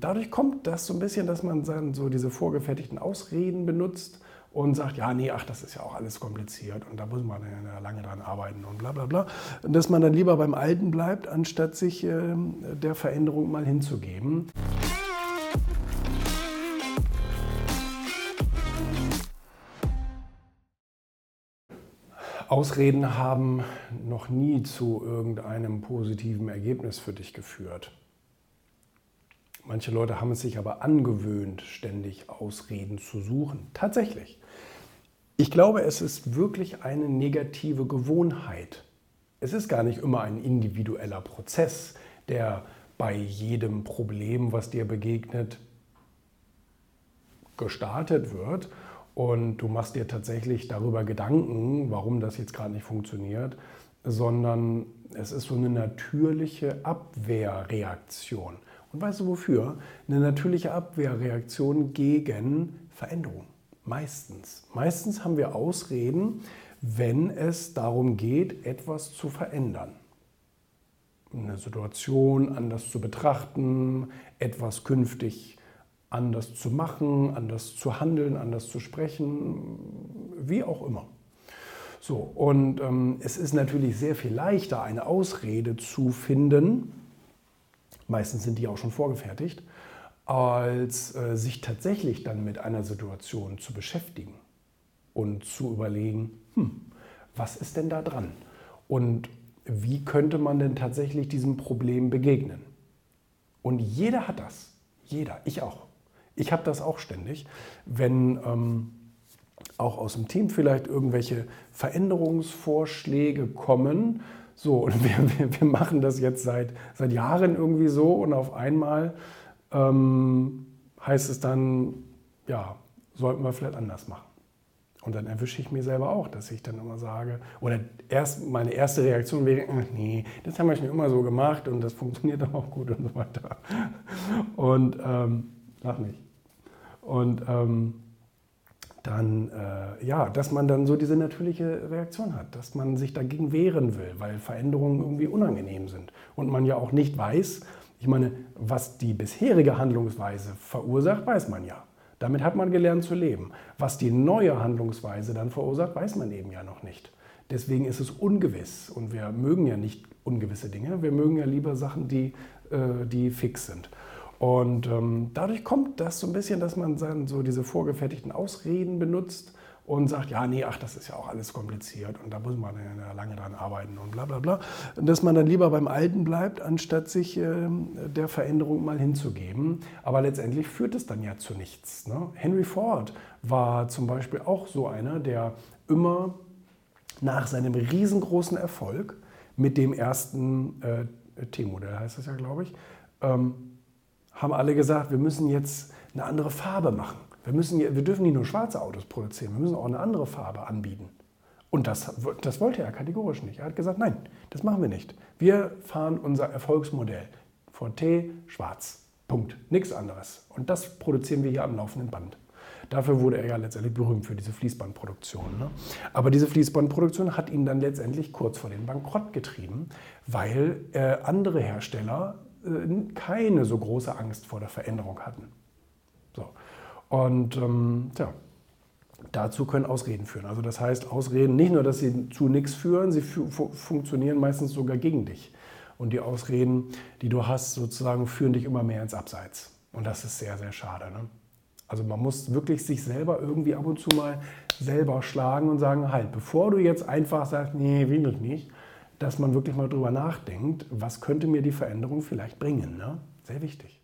dadurch kommt das so ein bisschen, dass man dann so diese vorgefertigten Ausreden benutzt und sagt, ja, nee, ach, das ist ja auch alles kompliziert und da muss man ja lange dran arbeiten und bla bla bla. Und dass man dann lieber beim Alten bleibt, anstatt sich äh, der Veränderung mal hinzugeben. Ausreden haben noch nie zu irgendeinem positiven Ergebnis für dich geführt. Manche Leute haben es sich aber angewöhnt, ständig Ausreden zu suchen. Tatsächlich. Ich glaube, es ist wirklich eine negative Gewohnheit. Es ist gar nicht immer ein individueller Prozess, der bei jedem Problem, was dir begegnet, gestartet wird und du machst dir tatsächlich darüber Gedanken, warum das jetzt gerade nicht funktioniert, sondern es ist so eine natürliche Abwehrreaktion. Und weißt du wofür? Eine natürliche Abwehrreaktion gegen Veränderung. Meistens. Meistens haben wir Ausreden, wenn es darum geht, etwas zu verändern. Eine Situation anders zu betrachten, etwas künftig anders zu machen, anders zu handeln, anders zu sprechen, wie auch immer. So, und ähm, es ist natürlich sehr viel leichter, eine Ausrede zu finden, meistens sind die auch schon vorgefertigt, als äh, sich tatsächlich dann mit einer Situation zu beschäftigen und zu überlegen, hm, was ist denn da dran? Und wie könnte man denn tatsächlich diesem Problem begegnen? Und jeder hat das. Jeder, ich auch. Ich habe das auch ständig, wenn ähm, auch aus dem Team vielleicht irgendwelche Veränderungsvorschläge kommen. So, und wir, wir, wir machen das jetzt seit, seit Jahren irgendwie so und auf einmal ähm, heißt es dann, ja, sollten wir vielleicht anders machen. Und dann erwische ich mir selber auch, dass ich dann immer sage, oder erst meine erste Reaktion wäre, nee, das haben wir schon immer so gemacht und das funktioniert auch gut und so weiter. Und ähm, lach nicht. Und ähm, dann, äh, ja, dass man dann so diese natürliche Reaktion hat, dass man sich dagegen wehren will, weil Veränderungen irgendwie unangenehm sind. Und man ja auch nicht weiß, ich meine, was die bisherige Handlungsweise verursacht, weiß man ja. Damit hat man gelernt zu leben. Was die neue Handlungsweise dann verursacht, weiß man eben ja noch nicht. Deswegen ist es ungewiss und wir mögen ja nicht ungewisse Dinge, wir mögen ja lieber Sachen, die, äh, die fix sind. Und ähm, dadurch kommt das so ein bisschen, dass man dann so diese vorgefertigten Ausreden benutzt und sagt, ja, nee, ach, das ist ja auch alles kompliziert und da muss man ja lange dran arbeiten und bla bla bla. Dass man dann lieber beim Alten bleibt, anstatt sich äh, der Veränderung mal hinzugeben. Aber letztendlich führt es dann ja zu nichts. Ne? Henry Ford war zum Beispiel auch so einer, der immer nach seinem riesengroßen Erfolg mit dem ersten äh, T-Modell, heißt das ja, glaube ich, ähm, haben alle gesagt, wir müssen jetzt eine andere Farbe machen. Wir, müssen, wir dürfen nicht nur schwarze Autos produzieren, wir müssen auch eine andere Farbe anbieten. Und das, das wollte er kategorisch nicht. Er hat gesagt, nein, das machen wir nicht. Wir fahren unser Erfolgsmodell. VT schwarz. Punkt. Nichts anderes. Und das produzieren wir hier am laufenden Band. Dafür wurde er ja letztendlich berühmt für diese Fließbandproduktion. Ne? Aber diese Fließbandproduktion hat ihn dann letztendlich kurz vor den Bankrott getrieben, weil äh, andere Hersteller keine so große Angst vor der Veränderung hatten. So. Und ähm, ja, dazu können Ausreden führen. Also das heißt, Ausreden nicht nur, dass sie zu nichts führen, sie funktionieren meistens sogar gegen dich. Und die Ausreden, die du hast, sozusagen führen dich immer mehr ins Abseits. Und das ist sehr, sehr schade. Ne? Also man muss wirklich sich selber irgendwie ab und zu mal selber schlagen und sagen, halt, bevor du jetzt einfach sagst, nee, will ich nicht, dass man wirklich mal drüber nachdenkt, was könnte mir die Veränderung vielleicht bringen. Ne? Sehr wichtig.